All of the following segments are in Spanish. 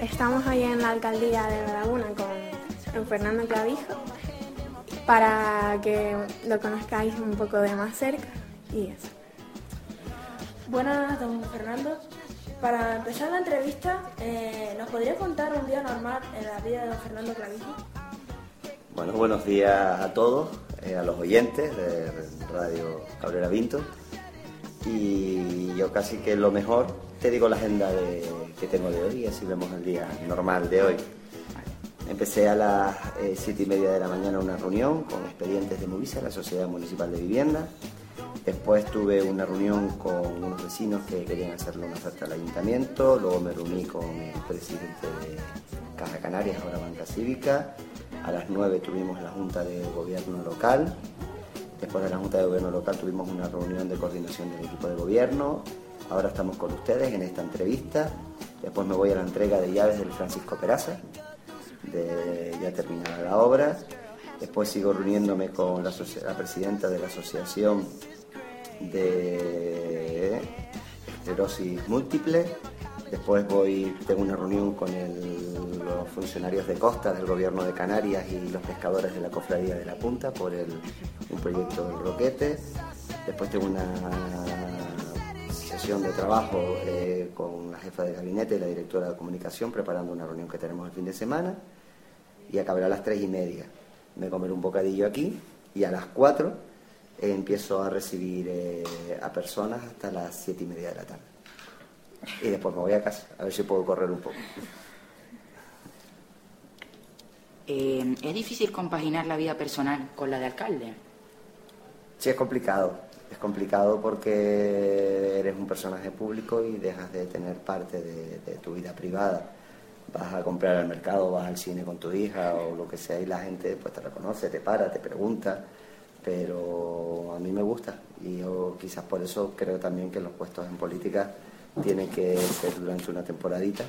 Estamos hoy en la alcaldía de La Laguna con Fernando Clavijo para que lo conozcáis un poco de más cerca y eso. Buenas, don Fernando. Para empezar la entrevista, eh, ¿nos podría contar un día normal en la vida de don Fernando Clavijo? Bueno, buenos días a todos, eh, a los oyentes de Radio Cabrera Pinto y yo casi que lo mejor te digo la agenda que tengo de hoy y así vemos el día normal de hoy. Empecé a las eh, siete y media de la mañana una reunión con expedientes de Movisa, la Sociedad Municipal de Vivienda. Después tuve una reunión con unos vecinos que querían hacerle una oferta al ayuntamiento. Luego me reuní con el presidente de Caja Canarias, ahora Banca Cívica. A las nueve tuvimos la Junta de Gobierno Local Después de la Junta de Gobierno Local tuvimos una reunión de coordinación del equipo de gobierno. Ahora estamos con ustedes en esta entrevista. Después me voy a la entrega de llaves del Francisco Peraza, de ya terminada la obra. Después sigo reuniéndome con la, presidenta de la Asociación de Esclerosis Múltiple. Después voy, tengo una reunión con los funcionarios de costa del gobierno de Canarias y los pescadores de la cofradía de la Punta por un proyecto del Roquete. Después tengo una sesión de trabajo eh, con la jefa de gabinete y la directora de comunicación preparando una reunión que tenemos el fin de semana y acabará a las tres y media. Me comeré un bocadillo aquí y a las cuatro empiezo a recibir eh, a personas hasta las siete y media de la tarde y después me voy a casa, a ver si puedo correr un poco. Eh, ¿Es difícil compaginar la vida personal con la de alcalde? Sí, es complicado. Es complicado porque eres un personaje público y dejas de tener parte de, tu vida privada. Vas a comprar al mercado, vas al cine con tu hija o lo que sea y la gente pues te reconoce, te para, te pregunta, pero a mí me gusta y yo quizás por eso creo también que los puestos en política tiene que ser durante una temporadita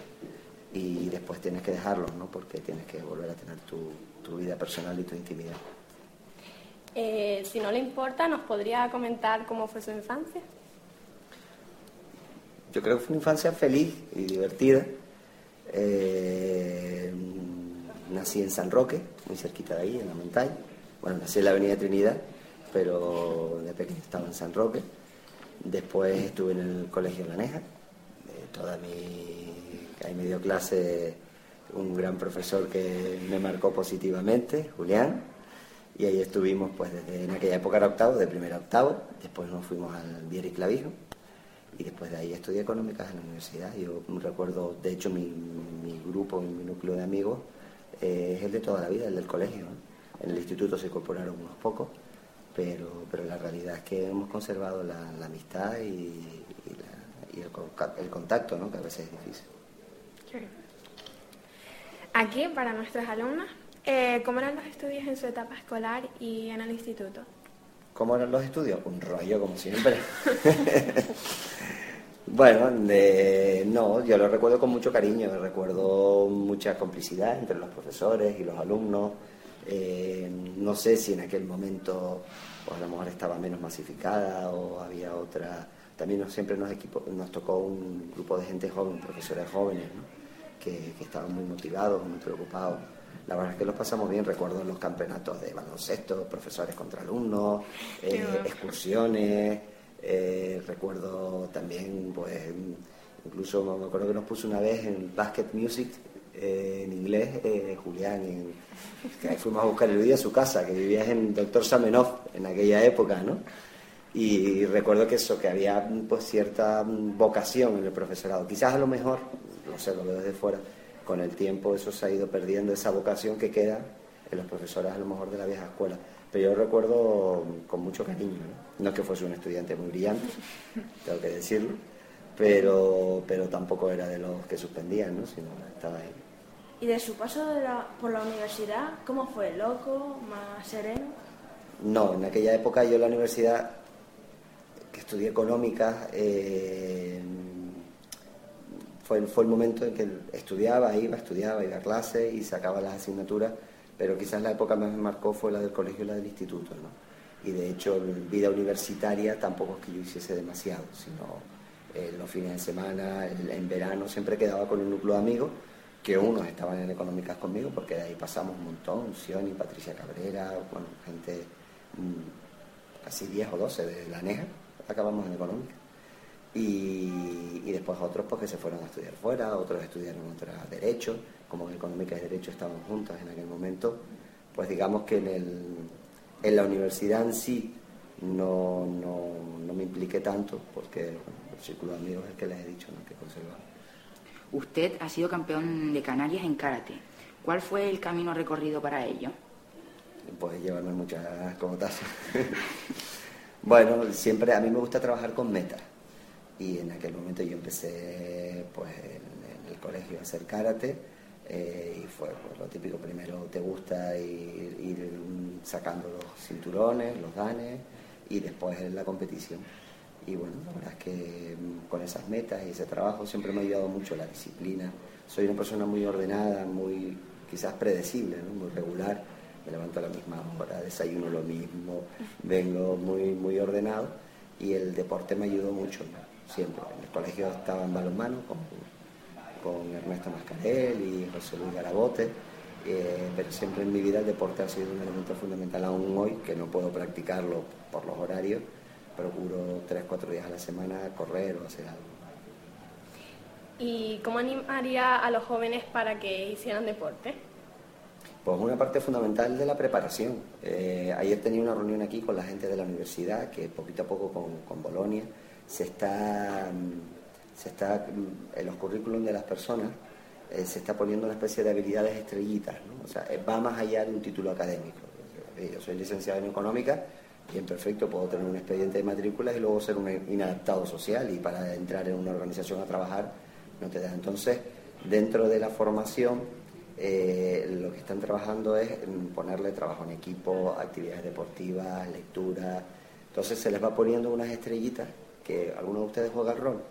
y después tienes que dejarlo, ¿no? Porque tienes que volver a tener tu, vida personal y tu intimidad. Eh, si no le importa, ¿nos podría comentar cómo fue su infancia? Yo creo que fue una infancia feliz y divertida. Eh, nací en San Roque, muy cerquita de ahí, en la montaña. Bueno, nací en la Avenida Trinidad, pero de pequeño estaba en San Roque. Después estuve en el Colegio Laneja, eh, toda mi, ahí me dio clase un gran profesor que me marcó positivamente, Julián, y ahí estuvimos pues desde en aquella época era octavo, de primero a octavo, después nos fuimos al Vieri Clavijo y después de ahí estudié económicas en la universidad. Yo recuerdo, de hecho mi, grupo, mi núcleo de amigos eh, es el de toda la vida, el del colegio. En el instituto se incorporaron unos pocos pero, pero la realidad es que hemos conservado la, amistad y, el, contacto, ¿no? que a veces es difícil. Aquí, para nuestros alumnos, eh, ¿cómo eran los estudios en su etapa escolar y en el instituto? ¿Cómo eran los estudios? Un rollo, como siempre. bueno, no, yo lo recuerdo con mucho cariño, recuerdo mucha complicidad entre los profesores y los alumnos. Eh, no sé si en aquel momento pues a lo mejor estaba menos masificada o había otra. También siempre nos, tocó un grupo de gente joven, profesores jóvenes, que, estaban muy motivados, muy preocupados. La verdad es que los pasamos bien, recuerdo los campeonatos de baloncesto, profesores contra alumnos, eh, excursiones, eh, recuerdo también, pues, incluso me acuerdo que nos puso una vez en Basket Music, eh, en inglés, Julián, que fuimos a buscar el vídeo a su casa, que vivías en Doctor Samenov en aquella época, ¿no? Y recuerdo que eso, que había pues cierta vocación en el profesorado. Quizás a lo mejor, no sé, lo veo desde fuera, con el tiempo eso se ha ido perdiendo, esa vocación que queda en los profesores a lo mejor de la vieja escuela. Pero yo recuerdo con mucho cariño, ¿no? no es que fuese un estudiante muy brillante, tengo que decirlo, pero, pero tampoco era de los que suspendían, ¿no? sino estaba ahí. ¿Y de su paso por la universidad, cómo fue? ¿Loco? ¿Más sereno? No, en aquella época yo en la universidad, que estudié económica, eh, fue, fue el momento en que estudiaba, iba, estudiaba, iba a clase y sacaba las asignaturas, pero quizás la época más me marcó fue la del colegio y la del instituto. ¿no? Y de hecho, vida universitaria tampoco es que yo hiciese demasiado, sino eh, los fines de semana, en verano, siempre quedaba con un núcleo de amigos, que unos estaban en económicas conmigo, porque de ahí pasamos un montón, Sioni, Patricia Cabrera, bueno, gente mm, casi 10 o 12 de la NEJA, acabamos en económicas. Y, y, después otros porque se fueron a estudiar fuera, otros estudiaron otra derecho, como en económica y derecho estaban juntas en aquel momento, pues digamos que en, el, en la universidad en sí no, no, me impliqué tanto, porque el círculo de amigos es el que les he dicho ¿no? que conservar. Usted ha sido campeón de Canarias en karate. ¿Cuál fue el camino recorrido para ello? Pues llevarme muchas conotazos. bueno, siempre a mí me gusta trabajar con metas. Y en aquel momento yo empecé pues, en, el colegio a hacer karate. Eh, y fue pues, lo típico, primero te gusta ir, sacando los cinturones, los danes, y después la competición. Y bueno, la verdad es que mm, con esas metas y ese trabajo siempre me ha ayudado mucho la disciplina. Soy una persona muy ordenada, muy quizás predecible, muy regular. Me levanto a la misma hora, desayuno lo mismo, vengo muy, muy ordenado y el deporte me ayudó mucho, siempre. En el colegio estaba en balonmano con, con Ernesto Mascarel y José Luis Garabote eh, pero siempre en mi vida el deporte ha sido un elemento fundamental aún hoy, que no puedo practicarlo por los horarios, procuro tres, cuatro días a la semana correr o hacer algo. ¿Y cómo animaría a los jóvenes para que hicieran deporte? Pues una parte fundamental de la preparación. Eh, ayer tenía una reunión aquí con la gente de la universidad, que poquito a poco con, con Bolonia se está, se está en los currículums de las personas eh, se está poniendo una especie de habilidades estrellitas, ¿no? O sea, eh, va más allá de un título académico. Yo soy licenciado en económica, bien perfecto, puedo tener un expediente de matrículas y luego ser un inadaptado social y para entrar en una organización a trabajar no te da. Entonces, dentro de la formación, eh, lo que están trabajando es ponerle trabajo en equipo, actividades deportivas, lectura. Entonces se les va poniendo unas estrellitas que algunos de ustedes juegan rol.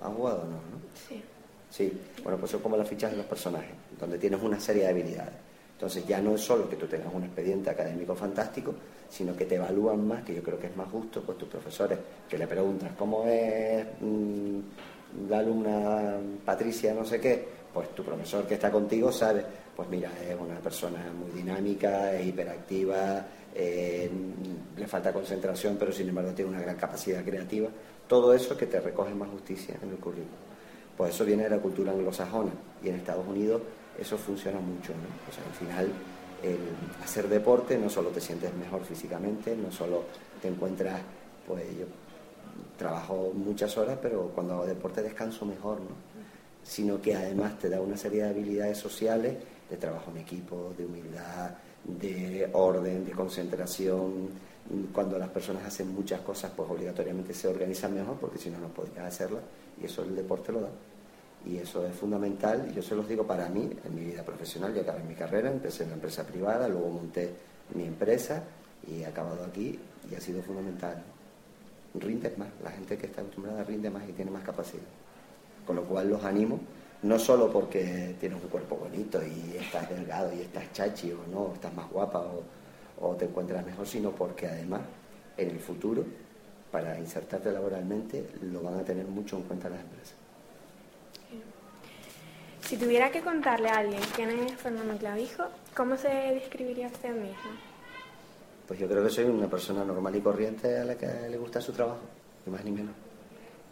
¿Han jugado o no? no? Sí. Sí, bueno, pues son como las fichas de los personajes, donde tienes una serie de habilidades. Entonces ya no es solo que tú tengas un expediente académico fantástico, sino que te evalúan más, que yo creo que es más justo, pues tus profesores, que le preguntas cómo es mm, la alumna Patricia, no sé qué, pues tu profesor que está contigo sabe, pues mira, es una persona muy dinámica, es hiperactiva, eh, le falta concentración, pero sin embargo tiene una gran capacidad creativa. Todo eso que te recoge más justicia en el currículum. Pues eso viene de la cultura anglosajona y en Estados Unidos eso funciona mucho. ¿no? O sea, al final, hacer deporte no solo te sientes mejor físicamente, no solo te encuentras, pues yo trabajo muchas horas, pero cuando hago deporte descanso mejor, ¿no? sino que además te da una serie de habilidades sociales, de trabajo en equipo, de humildad, de orden, de concentración. Cuando las personas hacen muchas cosas, pues obligatoriamente se organizan mejor, porque si no, no podrían hacerlas y eso el deporte lo da. Y eso es fundamental, y yo se los digo para mí, en mi vida profesional, yo acabé mi carrera, empecé en la empresa privada, luego monté mi empresa y he acabado aquí y ha sido fundamental. Rindes más, la gente que está acostumbrada rinde más y tiene más capacidad. Con lo cual los animo, no solo porque tienes un cuerpo bonito y estás delgado y estás chachi o no, estás más guapa o, o te encuentras mejor, sino porque además en el futuro para insertarte laboralmente lo van a tener mucho en cuenta las empresas. Si tuviera que contarle a alguien quién es Fernando Clavijo, ¿cómo se describiría usted mismo? Pues yo creo que soy una persona normal y corriente a la que le gusta su trabajo, ni más ni menos.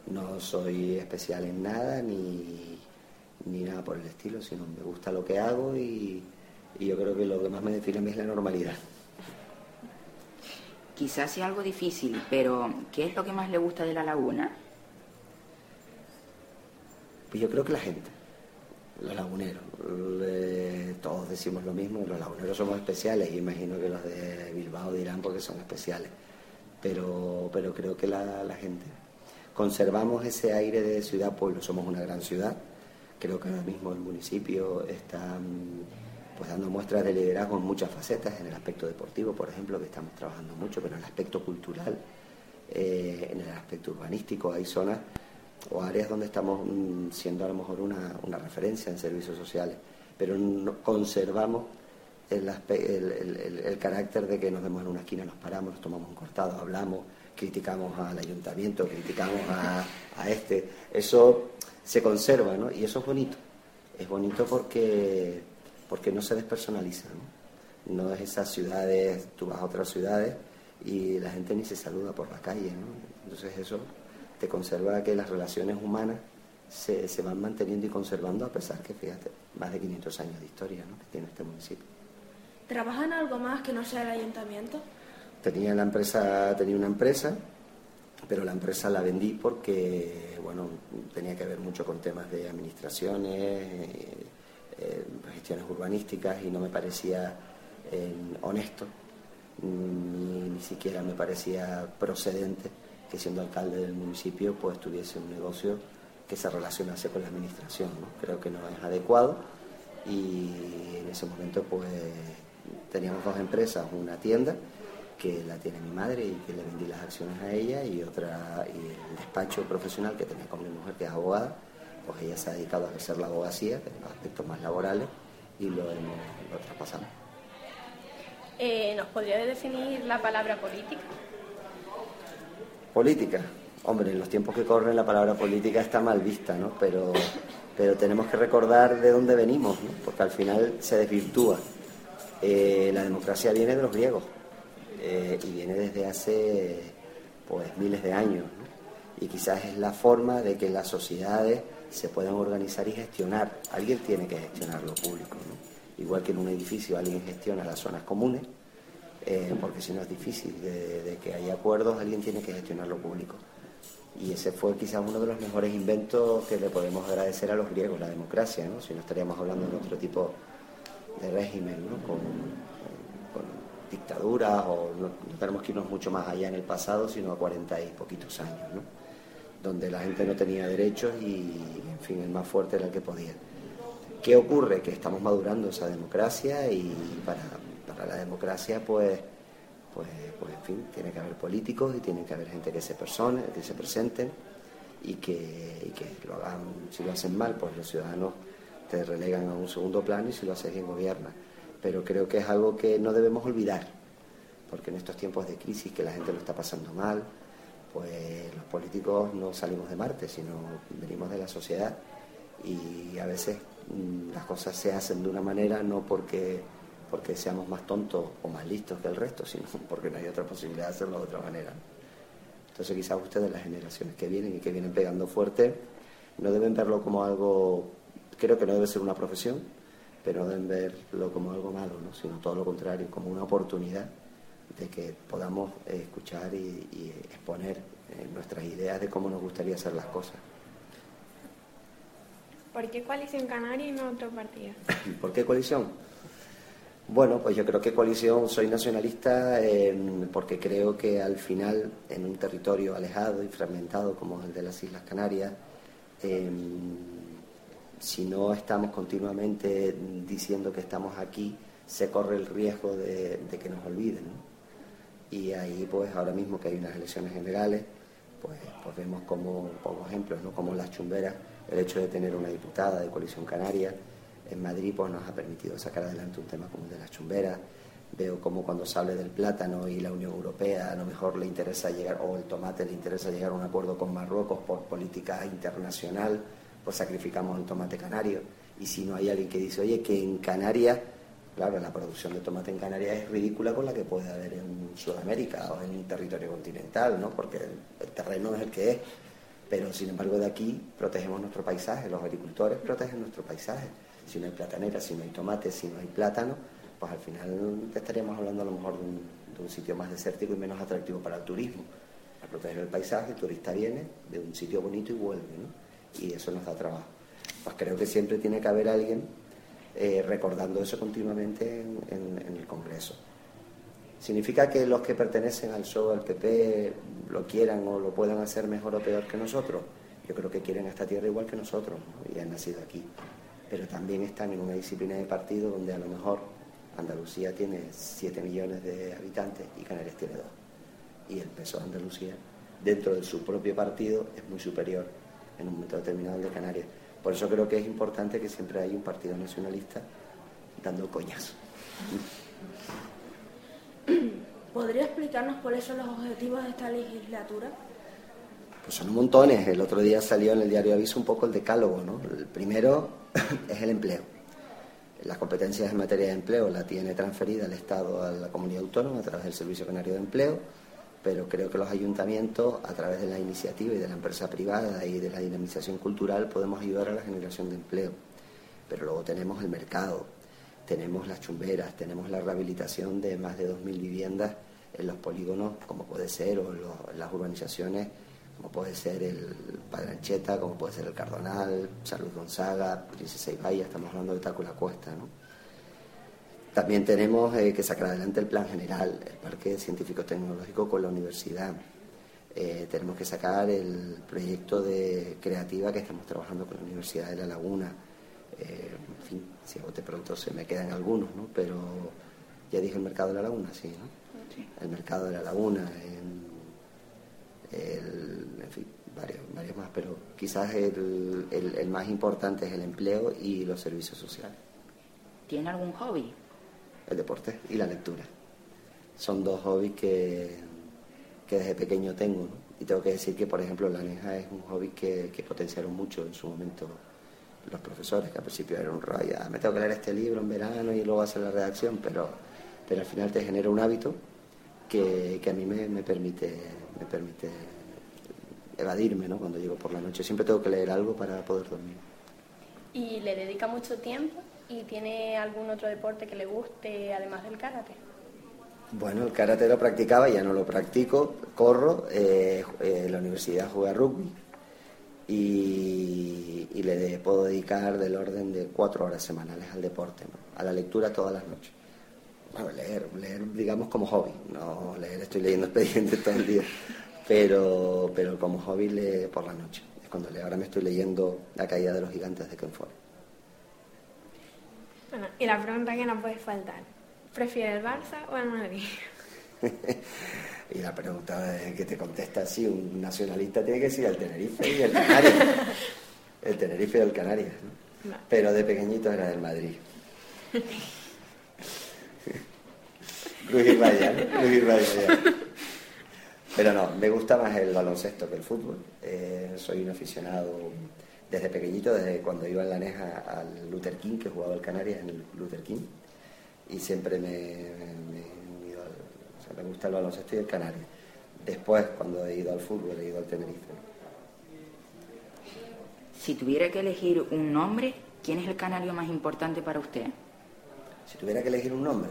No soy especial en nada ni, ni nada por el estilo, sino me gusta lo que hago y, y yo creo que lo que más me define a mí es la normalidad. Quizás sea algo difícil, pero ¿qué es lo que más le gusta de la laguna? Pues yo creo que la gente, los laguneros. todos decimos lo mismo, los laguneros somos especiales y imagino que los de Bilbao dirán porque son especiales. Pero, pero creo que la, la gente. Conservamos ese aire de ciudad-pueblo, somos una gran ciudad. Creo que ahora mismo el municipio está pues dando muestras de liderazgo en muchas facetas, en el aspecto deportivo, por ejemplo, que estamos trabajando mucho, pero en el aspecto cultural, eh, en el aspecto urbanístico, hay zonas o áreas donde estamos mm, siendo a lo mejor una, referencia en servicios sociales, pero conservamos el, el, carácter de que nos vemos en una esquina, nos paramos, nos tomamos un cortado, hablamos, criticamos al ayuntamiento, criticamos a, a este. Eso se conserva, ¿no? Y eso es bonito. Es bonito porque, porque no se despersonaliza, ¿no? No es esas ciudades, tú vas a otras ciudades y la gente ni se saluda por la calle, ¿no? Entonces eso te conserva que las relaciones humanas se, se van manteniendo y conservando a pesar que, fíjate, más de 500 años de historia ¿no? que tiene este municipio. ¿Trabajan algo más que no sea el ayuntamiento? Tenía la empresa, tenía una empresa, pero la empresa la vendí porque, bueno, tenía que ver mucho con temas de administraciones, eh, eh, gestiones urbanísticas y no me parecía eh, honesto, ni, ni siquiera me parecía procedente que siendo alcalde del municipio pues tuviese un negocio que se relacionase con la administración. ¿no? Creo que no es adecuado y en ese momento pues teníamos dos empresas, una tienda que la tiene mi madre y que le vendí las acciones a ella y otra y el despacho profesional que tenía con mi mujer que es abogada, pues ella se ha dedicado a ejercer la abogacía, en los aspectos más laborales y lo hemos lo traspasamos. Eh, ¿Nos podría definir la palabra política? Política. Hombre, en los tiempos que corren la palabra política está mal vista, ¿no? Pero, pero tenemos que recordar de dónde venimos, ¿no? Porque al final se desvirtúa. Eh, la democracia viene de los griegos eh, y viene desde hace pues miles de años, ¿no? Y quizás es la forma de que las sociedades se puedan organizar y gestionar. Alguien tiene que gestionar lo público. Igual que en un edificio alguien gestiona las zonas comunes, eh, porque si no es difícil de, que haya acuerdos, alguien tiene que gestionar lo público. Y ese fue quizás uno de los mejores inventos que le podemos agradecer a los griegos, la democracia, si no estaríamos hablando de otro tipo de régimen, ¿no? con, dictaduras, o no, tenemos que irnos mucho más allá en el pasado, sino a cuarenta y poquitos años. Donde la gente no tenía derechos y, en fin, el más fuerte era el que podía. ¿Qué ocurre? Que estamos madurando esa democracia y para, la democracia, pues, pues, pues, en fin, tiene que haber políticos y tiene que haber gente que se persone, que se presenten y que, y que lo hagan, si lo hacen mal, pues los ciudadanos te relegan a un segundo plano y si lo haces bien gobierna. Pero creo que es algo que no debemos olvidar, porque en estos tiempos de crisis que la gente lo está pasando mal, pues los políticos no salimos de Marte, sino venimos de la sociedad y a veces mmm, las cosas se hacen de una manera no porque porque seamos más tontos o más listos que el resto, sino porque no hay otra posibilidad de hacerlo de otra manera. Entonces quizás ustedes, las generaciones que vienen y que vienen pegando fuerte, no deben verlo como algo, creo que no debe ser una profesión, pero no deben verlo como algo malo, ¿no? sino todo lo contrario, como una oportunidad de que podamos eh, escuchar y, y exponer eh, nuestras ideas de cómo nos gustaría hacer las cosas. ¿Por qué coalición canaria y no otro partido? ¿Por qué coalición? Bueno, pues yo creo que coalición soy nacionalista eh, porque creo que al final en un territorio alejado y fragmentado como es el de las Islas Canarias, eh, si no estamos continuamente diciendo que estamos aquí, se corre el riesgo de, de que nos olviden. ¿no? Y ahí pues ahora mismo que hay unas elecciones generales, pues, pues vemos como, pongo ejemplos, ¿no? como las chumberas, el hecho de tener una diputada de coalición canaria, en Madrid pues, nos ha permitido sacar adelante un tema como el de las chumberas. Veo como cuando se habla del plátano y la Unión Europea a lo mejor le interesa llegar, o el tomate le interesa llegar a un acuerdo con Marruecos por política internacional, pues sacrificamos el tomate canario. Y si no hay alguien que dice, oye, que en Canarias, claro, la producción de tomate en Canarias es ridícula con la que puede haber en Sudamérica o en un territorio continental, ¿no? Porque el, terreno es el que es. Pero sin embargo de aquí protegemos nuestro paisaje, los agricultores protegen nuestro paisaje si no hay platanera, si no hay tomate, si no hay plátano, pues al final estaríamos hablando a lo mejor de un, de un sitio más desértico y menos atractivo para el turismo. Al proteger el paisaje, el turista viene de un sitio bonito y vuelve, ¿no? Y eso nos da trabajo. Pues creo que siempre tiene que haber alguien eh, recordando eso continuamente en, en, en, el Congreso. ¿Significa que los que pertenecen al PSOE, al PP, lo quieran o lo puedan hacer mejor o peor que nosotros? Yo creo que quieren esta tierra igual que nosotros ¿no? y han nacido aquí pero también están en una disciplina de partido donde a lo mejor Andalucía tiene 7 millones de habitantes y Canarias tiene 2. Y el peso de Andalucía, dentro de su propio partido, es muy superior en un momento determinado al de Canarias. Por eso creo que es importante que siempre haya un partido nacionalista dando coñazo. ¿Podría explicarnos cuáles son los objetivos de esta legislatura? Pues son montones. El otro día salió en el diario Aviso un poco el decálogo, ¿no? El primero es el empleo. Las competencias en materia de empleo la tiene transferida el Estado a la comunidad autónoma a través del Servicio Canario de Empleo, pero creo que los ayuntamientos, a través de la iniciativa y de la empresa privada y de la dinamización cultural, podemos ayudar a la generación de empleo. Pero luego tenemos el mercado, tenemos las chumberas, tenemos la rehabilitación de más de 2.000 viviendas en los polígonos, como puede ser, o en las urbanizaciones como puede ser el Padrancheta, como puede ser el Cardonal, Salud Gonzaga, Princesa Ibaya, estamos hablando de Tácula Cuesta. ¿no? También tenemos eh, que sacar adelante el plan general, el Parque Científico Tecnológico con la universidad. Eh, tenemos que sacar el proyecto de creativa que estamos trabajando con la Universidad de La Laguna. Eh, en fin, si a bote pronto se me quedan algunos, ¿no? Pero ya dije el mercado de la Laguna, sí, ¿no? El mercado de la Laguna, en fin, varios, varios más, pero quizás el, el, más importante es el empleo y los servicios sociales. ¿Tiene algún hobby? El deporte y la lectura. Son dos hobbies que, que desde pequeño tengo. Y tengo que decir que, por ejemplo, la aneja es un hobby que, que potenciaron mucho en su momento los profesores, que al principio era un ah, me tengo que leer este libro en verano y luego hacer la redacción, pero, pero al final te genera un hábito que, que a mí me, me permite me permite evadirme ¿no? cuando llego por la noche. Siempre tengo que leer algo para poder dormir. ¿Y le dedica mucho tiempo? ¿Y tiene algún otro deporte que le guste además del karate? Bueno, el karate lo practicaba, ya no lo practico, corro, eh, en la universidad jugué rugby y, le puedo dedicar del orden de cuatro horas semanales al deporte, a la lectura todas las noches. Bueno, leer, leer digamos como hobby, no leer, estoy leyendo expedientes todo el día, pero, pero como hobby leer por la noche. Es cuando leo, ahora me estoy leyendo La caída de los gigantes de Ken Follett. Bueno, y la pregunta que no puede faltar, ¿prefiere el Barça o el Madrid? y la pregunta que te contesta así, un nacionalista tiene que ser el Tenerife y el Canarias. el Tenerife y el Canarias, ¿no? Pero de pequeñito era del Madrid. Cruz Vaya, Pero no, me gusta más el baloncesto que el fútbol. Eh, soy un aficionado desde pequeñito, desde cuando iba en la Neja al Luther King, que jugaba el Canarias en el Luther King, y siempre me, me, o sea, me gusta el baloncesto y el Canarias. Después, cuando he ido al fútbol, he ido al Tenerife. Si tuviera que elegir un nombre, ¿quién es el canario más importante para usted? Si tuviera que elegir un nombre,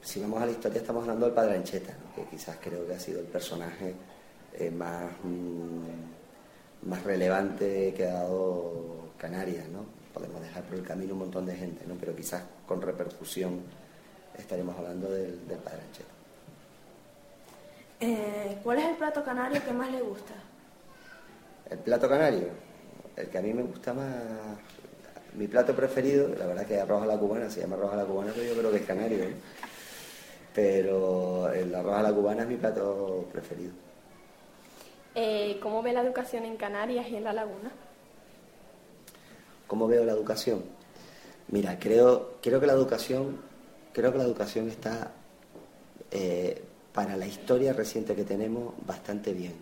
si vamos a la historia estamos hablando del Padre Ancheta, que quizás creo que ha sido el personaje eh, más, mm, más relevante que ha dado Canarias, ¿no? Podemos dejar por el camino un montón de gente, ¿no? Pero quizás con repercusión estaremos hablando del, Padre Ancheta. Eh, ¿Cuál es el plato canario que más le gusta? El plato canario, el que a mí me gusta más, mi plato preferido, la verdad que arroz a la cubana, se llama arroz a la cubana, pero yo creo que es canario. Pero el arroz a la cubana es mi plato preferido. Eh, ¿Cómo ve la educación en Canarias y en La Laguna? ¿Cómo veo la educación? Mira, creo, creo que la educación, creo que la educación está eh, para la historia reciente que tenemos bastante bien.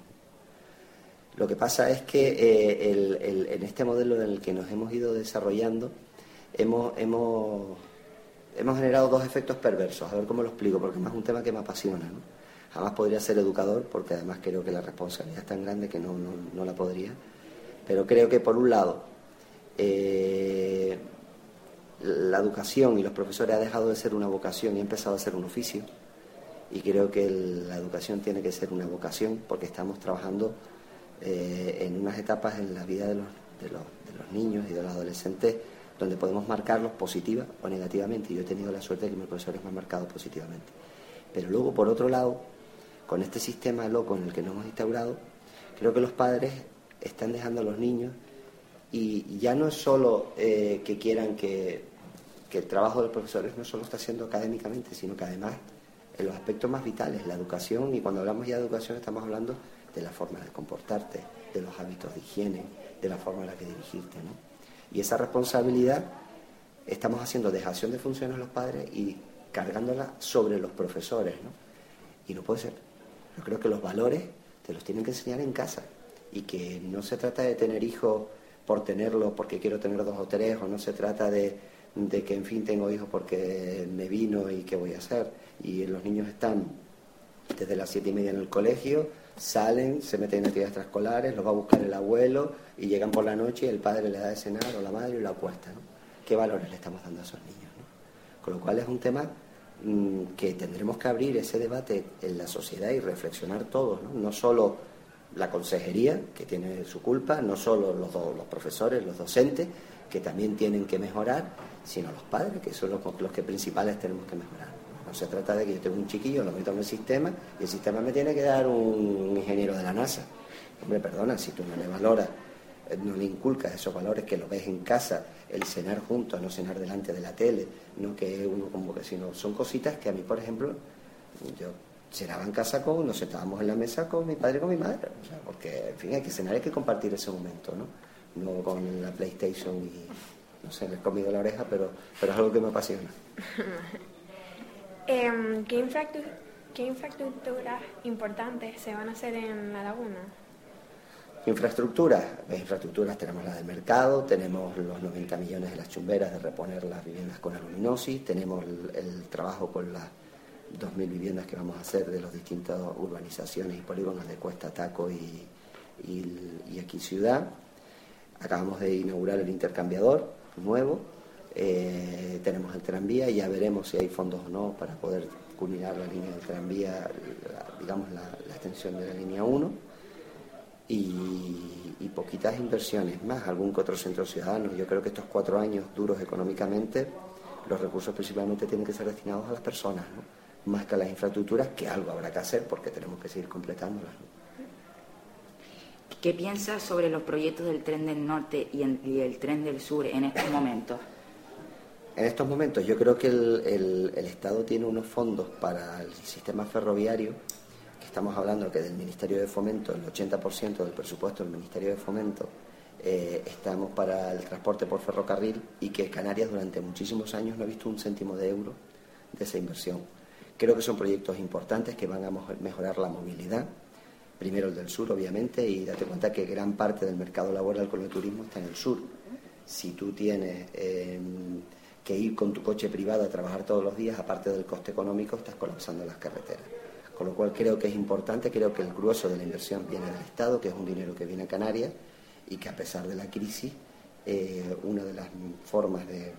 Lo que pasa es que eh, en este modelo en el que nos hemos ido desarrollando, hemos, hemos, hemos, generado dos efectos perversos. A ver cómo lo explico, porque es un tema que me apasiona. Jamás podría ser educador, porque además creo que la responsabilidad es tan grande que no, no, la podría. Pero creo que, por un lado, eh, la educación y los profesores ha dejado de ser una vocación y ha empezado a ser un oficio. Y creo que la educación tiene que ser una vocación, porque estamos trabajando eh, en unas etapas en la vida de los, de, los, de los, niños y de los adolescentes donde podemos marcarlos positiva o negativamente. Yo he tenido la suerte de que mis profesores me han marcado positivamente. Pero luego, por otro lado, con este sistema loco en el que nos hemos instaurado, creo que los padres están dejando a los niños y ya no es solo eh, que quieran que, que el trabajo de los profesores no solo está siendo académicamente, sino que además en los aspectos más vitales, la educación, y cuando hablamos ya de educación estamos hablando de la forma de comportarte, de los hábitos de higiene, de la forma en la que dirigirte. ¿no? Y esa responsabilidad estamos haciendo dejación de funciones los padres y cargándola sobre los profesores, ¿no? Y no puede ser. Yo creo que los valores te los tienen que enseñar en casa y que no se trata de tener hijos por tenerlos porque quiero tener dos o tres o no se trata de, de que en fin tengo hijos porque me vino y qué voy a hacer. Y los niños están desde las siete y media en el colegio, salen, se meten en actividades extraescolares, los va a buscar el abuelo y llegan por la noche y el padre le da de cenar o la madre y lo apuesta. ¿no? ¿Qué valores le estamos dando a esos niños? Con lo cual es un tema que tendremos que abrir ese debate en la sociedad y reflexionar todos, ¿no? solo la consejería, que tiene su culpa, no solo los, los profesores, los docentes, que también tienen que mejorar, sino los padres, que son los, los que principales tenemos que mejorar. No se trata de que yo tenga un chiquillo, lo meto en el sistema y el sistema me tiene que dar un ingeniero de la NASA. Hombre, perdona, si tú no le valoras, no le inculcas esos valores que lo ves en casa, el cenar juntos, no cenar delante de la tele, no que uno como que sino son cositas que a mí, por ejemplo, yo cenaba en casa con, nos sentábamos en la mesa con mi padre y con mi madre, porque en fin hay que cenar, hay que compartir ese momento, ¿no? No con la PlayStation y no sé, le he comido la oreja, pero, pero es algo que me apasiona. Em, ¿qué, infraestructuras, ¿Qué infraestructuras importantes se van a hacer en la laguna? Infraestructuras, pues infraestructuras tenemos la del mercado, tenemos los 90 millones de las chumberas de reponer las viviendas con aluminosis, tenemos el, trabajo con las 2.000 viviendas que vamos a hacer de las distintas urbanizaciones y polígonos de Cuesta, Taco y, y, aquí Ciudad. Acabamos de inaugurar el intercambiador nuevo, eh, tenemos el tranvía ya veremos si hay fondos o no para poder culminar la línea del tranvía, digamos la, la, extensión de la línea 1 y, y, poquitas inversiones más, algún que otro centro ciudadano. Yo creo que estos cuatro años duros económicamente, los recursos principalmente tienen que ser destinados a las personas, ¿no? más que a las infraestructuras, que algo habrá que hacer porque tenemos que seguir completándolas. ¿no? ¿Qué piensas sobre los proyectos del tren del norte y, en, y el tren del sur en estos momentos? En estos momentos yo creo que el, el, el, Estado tiene unos fondos para el sistema ferroviario, estamos hablando que del Ministerio de Fomento, el 80% del presupuesto del Ministerio de Fomento, eh, estamos para el transporte por ferrocarril y que Canarias durante muchísimos años no ha visto un céntimo de euro de esa inversión. Creo que son proyectos importantes que van a mejorar la movilidad, primero el del sur obviamente, y date cuenta que gran parte del mercado laboral con el turismo está en el sur. Si tú tienes... Eh, que ir con tu coche privado a trabajar todos los días, aparte del coste económico, estás colapsando las carreteras. Con lo cual creo que es importante, creo que el grueso de la inversión viene del Estado, que es un dinero que viene a Canarias y que a pesar de la crisis, eh, una de las formas de,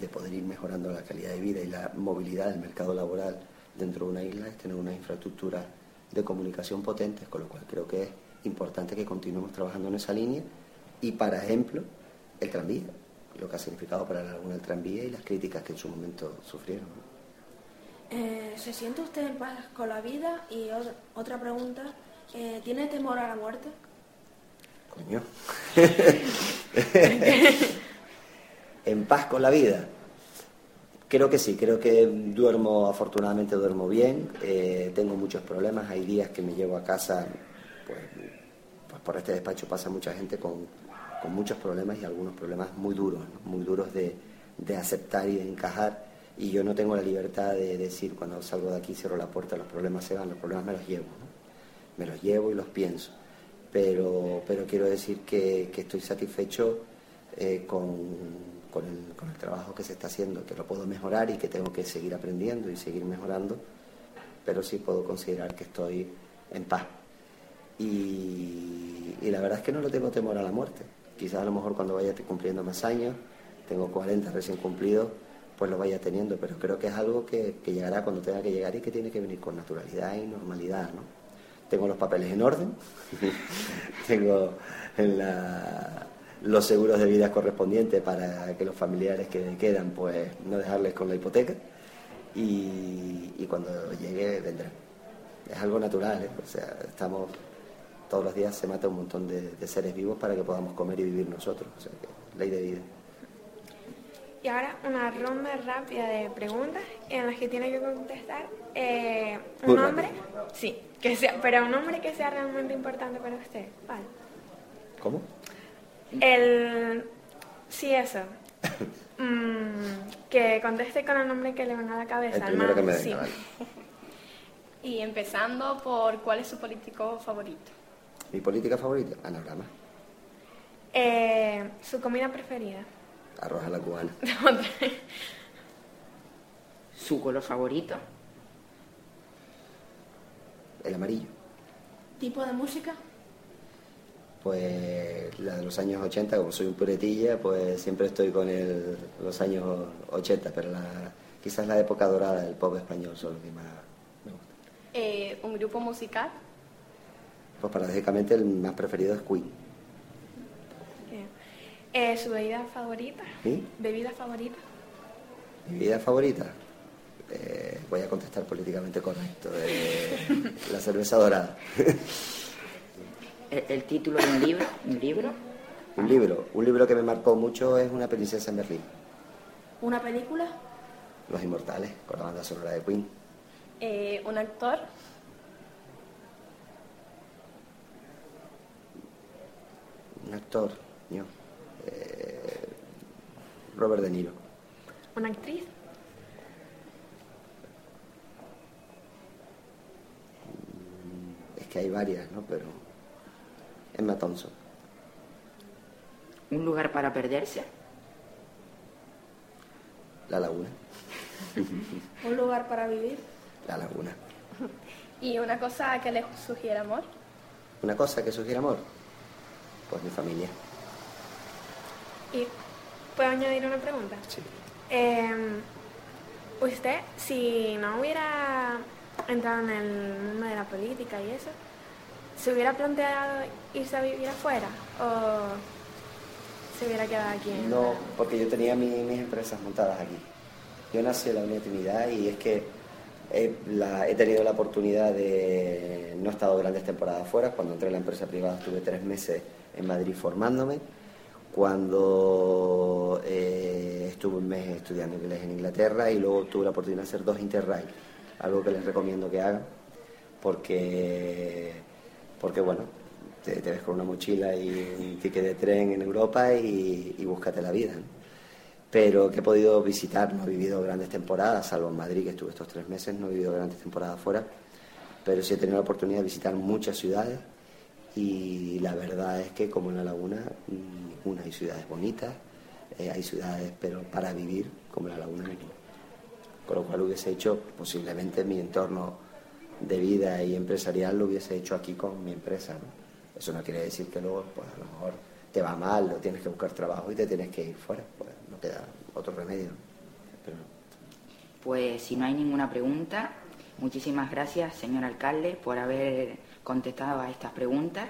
de, poder ir mejorando la calidad de vida y la movilidad del mercado laboral dentro de una isla es tener una infraestructura de comunicación potente, con lo cual creo que es importante que continuemos trabajando en esa línea y, para ejemplo, el tranvía lo que ha significado para la Laguna del Tranvía y las críticas que en su momento sufrieron. Eh, ¿Se siente usted en paz con la vida? Y otra pregunta, eh, ¿tiene temor a la muerte? Coño. en paz con la vida. Creo que sí, creo que duermo, afortunadamente duermo bien, eh, tengo muchos problemas, hay días que me llevo a casa, pues, pues por este despacho pasa mucha gente con, con muchos problemas y algunos problemas muy duros, ¿no? muy duros de, de, aceptar y de encajar. Y yo no tengo la libertad de decir cuando salgo de aquí, cierro la puerta, los problemas se van, los problemas me los llevo. Me los llevo y los pienso. Pero, pero quiero decir que, que estoy satisfecho eh, con, con, el, trabajo que se está haciendo, que lo puedo mejorar y que tengo que seguir aprendiendo y seguir mejorando, pero sí puedo considerar que estoy en paz. Y, y la verdad es que no le tengo temor a la muerte quizás a lo mejor cuando vaya cumpliendo más años, tengo 40 recién cumplidos, pues lo vaya teniendo, pero creo que es algo que, que, llegará cuando tenga que llegar y que tiene que venir con naturalidad y normalidad, ¿no? Tengo los papeles en orden, tengo la, los seguros de vida correspondientes para que los familiares que quedan, pues no dejarles con la hipoteca y, y cuando llegue vendrán. Es algo natural, ¿eh? o sea, estamos todos los días se mata un montón de, de, seres vivos para que podamos comer y vivir nosotros. O sea, que ley de vida. Y ahora una ronda rápida de preguntas en las que tiene que contestar eh, un Muy nombre, rápido. sí, que sea, pero un nombre que sea realmente importante para usted. Vale. ¿Cómo? El, sí, eso. Mm, que conteste con el nombre que le venga a la cabeza. El primero que me venga, Sí. vale. Y empezando por cuál es su político favorito. Mi política favorita, anagrama. Eh, su comida preferida. Arroz a la cubana. Su color favorito. El amarillo. ¿Tipo de música? Pues la de los años 80, como soy un puretilla, pues siempre estoy con el, los años 80, pero la, quizás la época dorada del pop español son los que más me gustan. Eh, un grupo musical. Pues paradójicamente el más preferido es Queen. Eh, su bebida favorita. ¿Sí? Bebida favorita. Mi vida favorita, eh, voy a contestar políticamente correcto, eh, la cerveza dorada. El, el título de un libro. Un libro. un libro, un libro que me marcó mucho es Una princesa en Berlín, ¿Una película? Los Inmortales, con la banda sonora de Queen. Eh, un actor. Un actor, yo, Robert De Niro. Una actriz. Es que hay varias, ¿no? Pero Emma Thompson, Un lugar para perderse. La Laguna, ¿Un lugar para vivir? La Laguna. Y una cosa que le sugiere amor. Una cosa que sugiere amor, pues mi familia. Y puedo añadir una pregunta. Sí. Eh, usted, si no hubiera entrado en el mundo de la política y eso, ¿se hubiera planteado irse a vivir afuera o se hubiera quedado aquí? en No, porque yo tenía mi- mis empresas montadas aquí. Yo nací en la Unión Trinidad y es que he, la- he tenido la oportunidad de... No he estado grandes temporadas fuera. Cuando entré en la empresa privada estuve tres meses en Madrid formándome. Cuando eh, estuve un mes estudiando inglés en Inglaterra y luego tuve la oportunidad de hacer dos Interrail, algo que les recomiendo que hagan porque, porque bueno, te, te ves con una mochila y un ticket de tren en Europa y, y búscate la vida. ¿no? Pero que he podido visitar, no he vivido grandes temporadas, salvo en Madrid, que estuve estos tres meses, no he vivido grandes temporadas fuera, pero sí he tenido la oportunidad de visitar muchas ciudades y la verdad es que como en La Laguna, ninguna hay ciudades bonitas, eh, hay ciudades, pero para vivir como La Laguna. Con lo cual hubiese hecho posiblemente mi entorno de vida y empresarial lo hubiese hecho aquí con mi empresa. Eso no quiere decir que luego pues a lo mejor te va mal, o tienes que buscar trabajo y te tienes que ir fuera. Pues no queda otro remedio. Pues si no hay ninguna pregunta, muchísimas gracias, señor alcalde, por haber contestado a estas preguntas.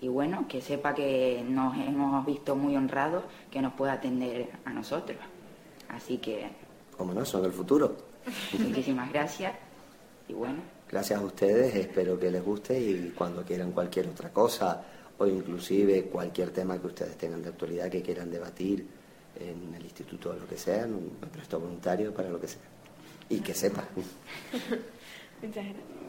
Y bueno, que sepa que nos hemos visto muy honrados que nos pueda atender a nosotros. Así que como no, son el futuro. muchísimas gracias. Y bueno, Gracias a ustedes, espero que les guste y cuando quieran cualquier otra cosa o inclusive cualquier tema que ustedes tengan de actualidad que quieran debatir en el instituto o lo que sea, me presto voluntario para lo que sea. Y que sepan. Muchas gracias.